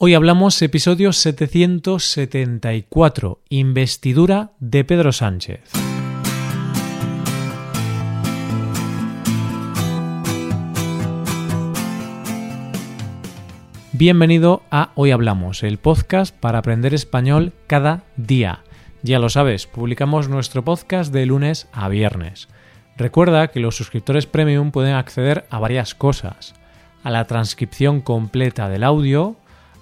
Hoy hablamos episodio 774, investidura de Pedro Sánchez. Bienvenido a Hoy Hablamos, el podcast para aprender español cada día. Ya lo sabes, publicamos nuestro podcast de lunes a viernes. Recuerda que los suscriptores premium pueden acceder a varias cosas. A la transcripción completa del audio,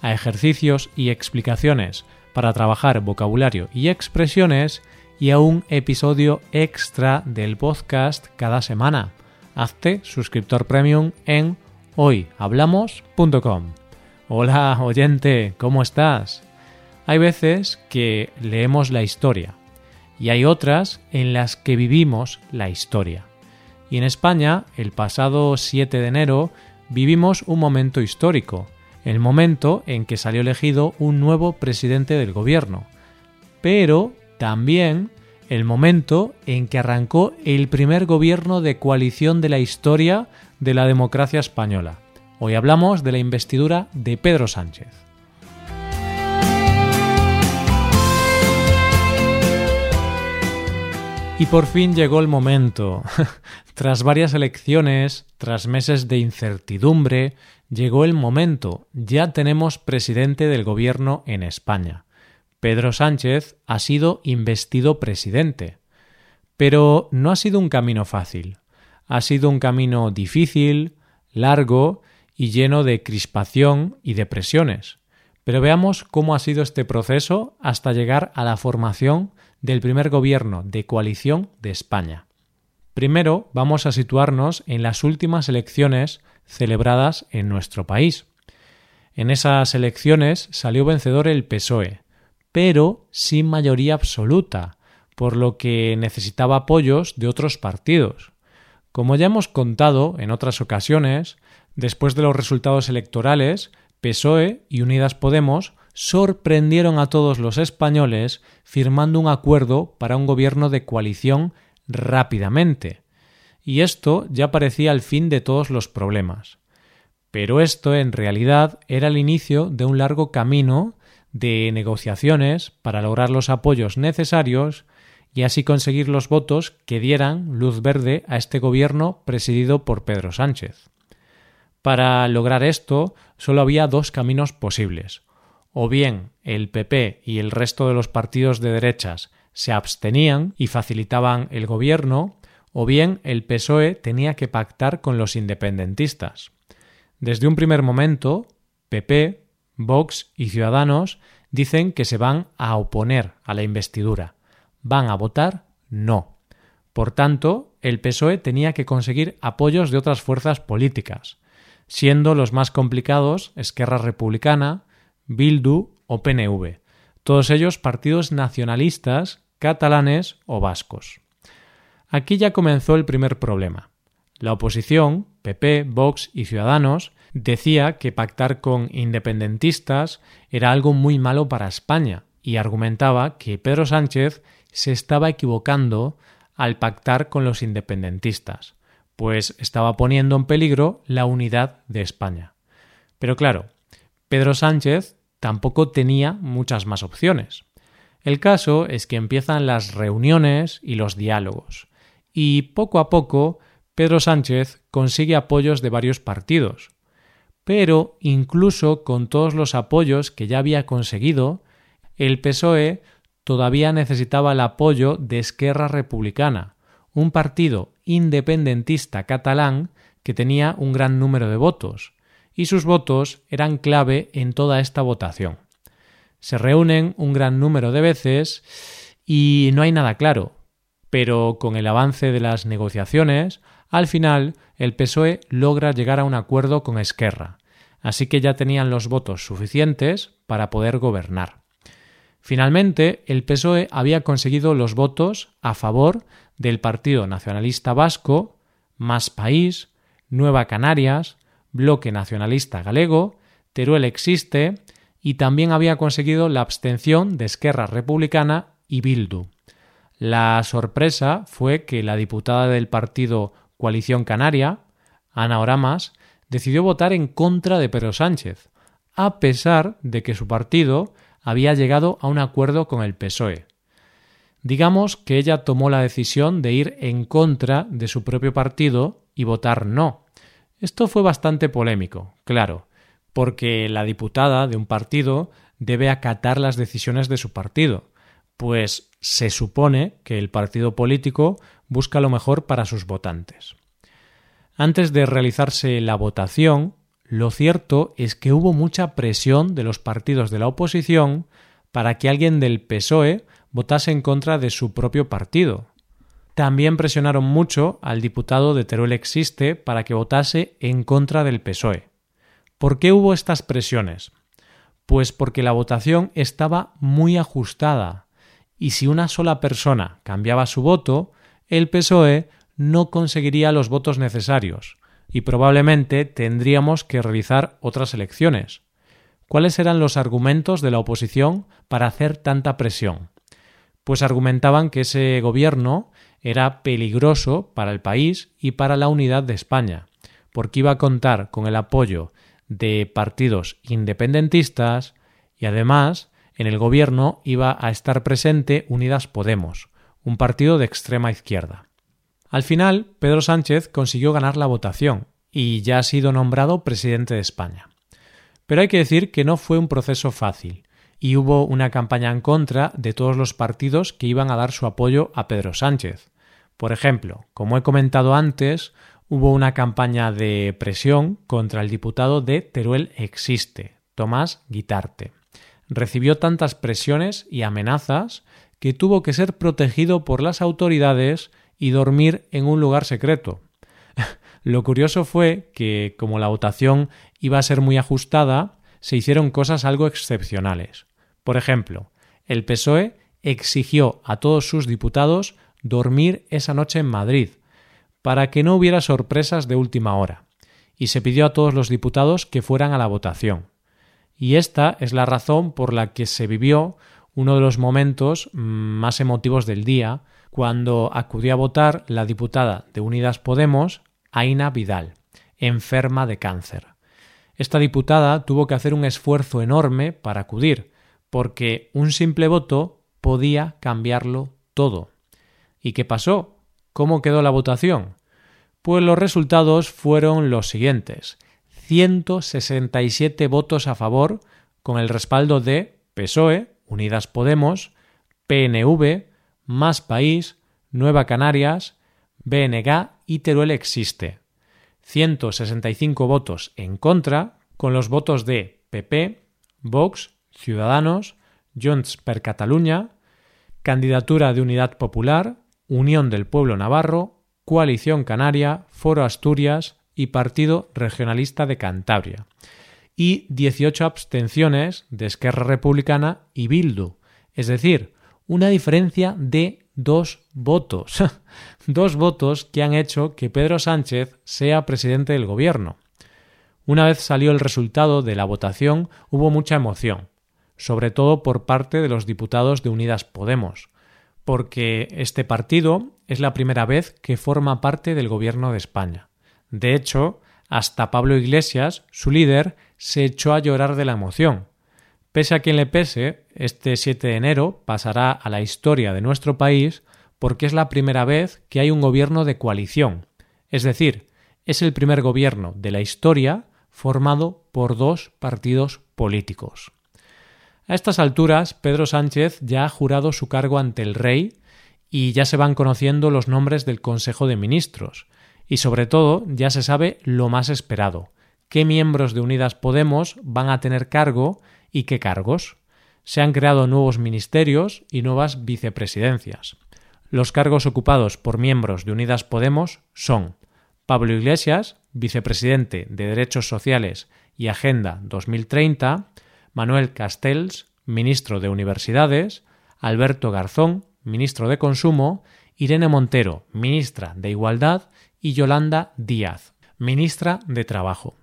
a ejercicios y explicaciones para trabajar vocabulario y expresiones y a un episodio extra del podcast cada semana. Hazte suscriptor premium en hoyhablamos.com. Hola oyente, ¿cómo estás? Hay veces que leemos la historia y hay otras en las que vivimos la historia. Y en España, el pasado 7 de enero, vivimos un momento histórico, el momento en que salió elegido un nuevo presidente del gobierno, pero también el momento en que arrancó el primer gobierno de coalición de la historia de la democracia española. Hoy hablamos de la investidura de Pedro Sánchez. Y por fin llegó el momento. tras varias elecciones, tras meses de incertidumbre, llegó el momento. Ya tenemos presidente del gobierno en España. Pedro Sánchez ha sido investido presidente. Pero no ha sido un camino fácil. Ha sido un camino difícil, largo y lleno de crispación y de presiones. Pero veamos cómo ha sido este proceso hasta llegar a la formación del primer gobierno de coalición de España. Primero vamos a situarnos en las últimas elecciones celebradas en nuestro país. En esas elecciones salió vencedor el PSOE, pero sin mayoría absoluta, por lo que necesitaba apoyos de otros partidos. Como ya hemos contado en otras ocasiones, después de los resultados electorales, PSOE y Unidas Podemos sorprendieron a todos los españoles firmando un acuerdo para un gobierno de coalición rápidamente y esto ya parecía el fin de todos los problemas. Pero esto en realidad era el inicio de un largo camino de negociaciones para lograr los apoyos necesarios y así conseguir los votos que dieran luz verde a este gobierno presidido por Pedro Sánchez. Para lograr esto solo había dos caminos posibles. O bien el PP y el resto de los partidos de derechas se abstenían y facilitaban el gobierno, o bien el PSOE tenía que pactar con los independentistas. Desde un primer momento, PP, Vox y Ciudadanos dicen que se van a oponer a la investidura. ¿Van a votar? No. Por tanto, el PSOE tenía que conseguir apoyos de otras fuerzas políticas, siendo los más complicados Esquerra Republicana, Bildu o PNV, todos ellos partidos nacionalistas, catalanes o vascos. Aquí ya comenzó el primer problema. La oposición, PP, Vox y Ciudadanos, decía que pactar con independentistas era algo muy malo para España y argumentaba que Pedro Sánchez se estaba equivocando al pactar con los independentistas, pues estaba poniendo en peligro la unidad de España. Pero claro, Pedro Sánchez tampoco tenía muchas más opciones. El caso es que empiezan las reuniones y los diálogos, y poco a poco Pedro Sánchez consigue apoyos de varios partidos. Pero incluso con todos los apoyos que ya había conseguido, el PSOE todavía necesitaba el apoyo de Esquerra Republicana, un partido independentista catalán que tenía un gran número de votos, y sus votos eran clave en toda esta votación. Se reúnen un gran número de veces y no hay nada claro pero con el avance de las negociaciones, al final el PSOE logra llegar a un acuerdo con Esquerra, así que ya tenían los votos suficientes para poder gobernar. Finalmente, el PSOE había conseguido los votos a favor del Partido Nacionalista Vasco, Más País, Nueva Canarias, Bloque Nacionalista Galego, Teruel Existe y también había conseguido la abstención de Esquerra Republicana y Bildu. La sorpresa fue que la diputada del partido Coalición Canaria, Ana Oramas, decidió votar en contra de Pedro Sánchez, a pesar de que su partido había llegado a un acuerdo con el PSOE. Digamos que ella tomó la decisión de ir en contra de su propio partido y votar no. Esto fue bastante polémico, claro, porque la diputada de un partido debe acatar las decisiones de su partido, pues se supone que el partido político busca lo mejor para sus votantes. Antes de realizarse la votación, lo cierto es que hubo mucha presión de los partidos de la oposición para que alguien del PSOE votase en contra de su propio partido. También presionaron mucho al diputado de Teruel Existe para que votase en contra del PSOE. ¿Por qué hubo estas presiones? Pues porque la votación estaba muy ajustada, y si una sola persona cambiaba su voto, el PSOE no conseguiría los votos necesarios, y probablemente tendríamos que realizar otras elecciones. ¿Cuáles eran los argumentos de la oposición para hacer tanta presión? Pues argumentaban que ese gobierno era peligroso para el país y para la unidad de España, porque iba a contar con el apoyo de partidos independentistas y además en el gobierno iba a estar presente Unidas Podemos, un partido de extrema izquierda. Al final, Pedro Sánchez consiguió ganar la votación y ya ha sido nombrado presidente de España. Pero hay que decir que no fue un proceso fácil y hubo una campaña en contra de todos los partidos que iban a dar su apoyo a Pedro Sánchez. Por ejemplo, como he comentado antes, hubo una campaña de presión contra el diputado de Teruel Existe, Tomás Guitarte. Recibió tantas presiones y amenazas que tuvo que ser protegido por las autoridades y dormir en un lugar secreto. Lo curioso fue que, como la votación iba a ser muy ajustada, se hicieron cosas algo excepcionales. Por ejemplo, el PSOE exigió a todos sus diputados dormir esa noche en Madrid, para que no hubiera sorpresas de última hora, y se pidió a todos los diputados que fueran a la votación. Y esta es la razón por la que se vivió uno de los momentos más emotivos del día, cuando acudió a votar la diputada de Unidas Podemos, Aina Vidal, enferma de cáncer. Esta diputada tuvo que hacer un esfuerzo enorme para acudir, porque un simple voto podía cambiarlo todo. ¿Y qué pasó? ¿Cómo quedó la votación? Pues los resultados fueron los siguientes. 167 votos a favor con el respaldo de PSOE, Unidas Podemos, PNV, Más País, Nueva Canarias, BNG y Teruel Existe. 165 votos en contra con los votos de PP, Vox, Ciudadanos, Junts per Catalunya, Candidatura de Unidad Popular, Unión del Pueblo Navarro, Coalición Canaria, Foro Asturias y Partido Regionalista de Cantabria, y 18 abstenciones de Esquerra Republicana y Bildu, es decir, una diferencia de dos votos. dos votos que han hecho que Pedro Sánchez sea presidente del gobierno. Una vez salió el resultado de la votación hubo mucha emoción, sobre todo por parte de los diputados de Unidas Podemos, porque este partido es la primera vez que forma parte del gobierno de España. De hecho, hasta Pablo Iglesias, su líder, se echó a llorar de la emoción. Pese a quien le pese, este 7 de enero pasará a la historia de nuestro país porque es la primera vez que hay un gobierno de coalición, es decir, es el primer gobierno de la historia formado por dos partidos políticos. A estas alturas, Pedro Sánchez ya ha jurado su cargo ante el rey y ya se van conociendo los nombres del Consejo de Ministros, y sobre todo ya se sabe lo más esperado, qué miembros de Unidas Podemos van a tener cargo y qué cargos. Se han creado nuevos ministerios y nuevas vicepresidencias. Los cargos ocupados por miembros de Unidas Podemos son Pablo Iglesias, vicepresidente de Derechos Sociales y Agenda 2030, Manuel Castells, ministro de Universidades, Alberto Garzón, ministro de Consumo, Irene Montero, ministra de Igualdad, y Yolanda Díaz, ministra de Trabajo.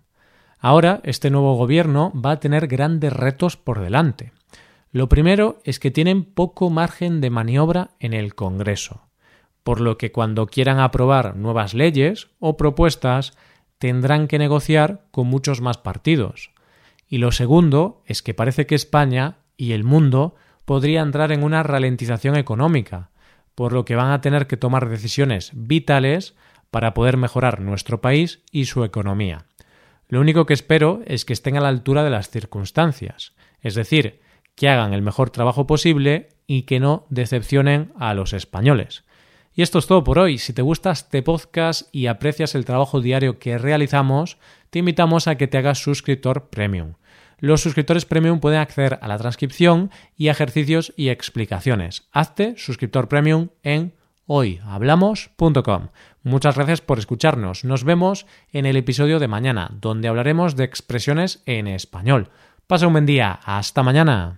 Ahora este nuevo gobierno va a tener grandes retos por delante. Lo primero es que tienen poco margen de maniobra en el Congreso, por lo que cuando quieran aprobar nuevas leyes o propuestas tendrán que negociar con muchos más partidos, Y lo segundo es que parece que España y el mundo podría entrar en una ralentización económica, por lo que van a tener que tomar decisiones vitales para poder mejorar nuestro país y su economía. Lo único que espero es que estén a la altura de las circunstancias, es decir, que hagan el mejor trabajo posible y que no decepcionen a los españoles. Y esto es todo por hoy. Si te gusta este podcast y aprecias el trabajo diario que realizamos, te invitamos a que te hagas suscriptor premium. Los suscriptores premium pueden acceder a la transcripción y ejercicios y explicaciones. Hazte suscriptor premium en hoyhablamos.com. Muchas gracias por escucharnos. Nos vemos en el episodio de mañana, donde hablaremos de expresiones en español. Pasa un buen día. Hasta mañana.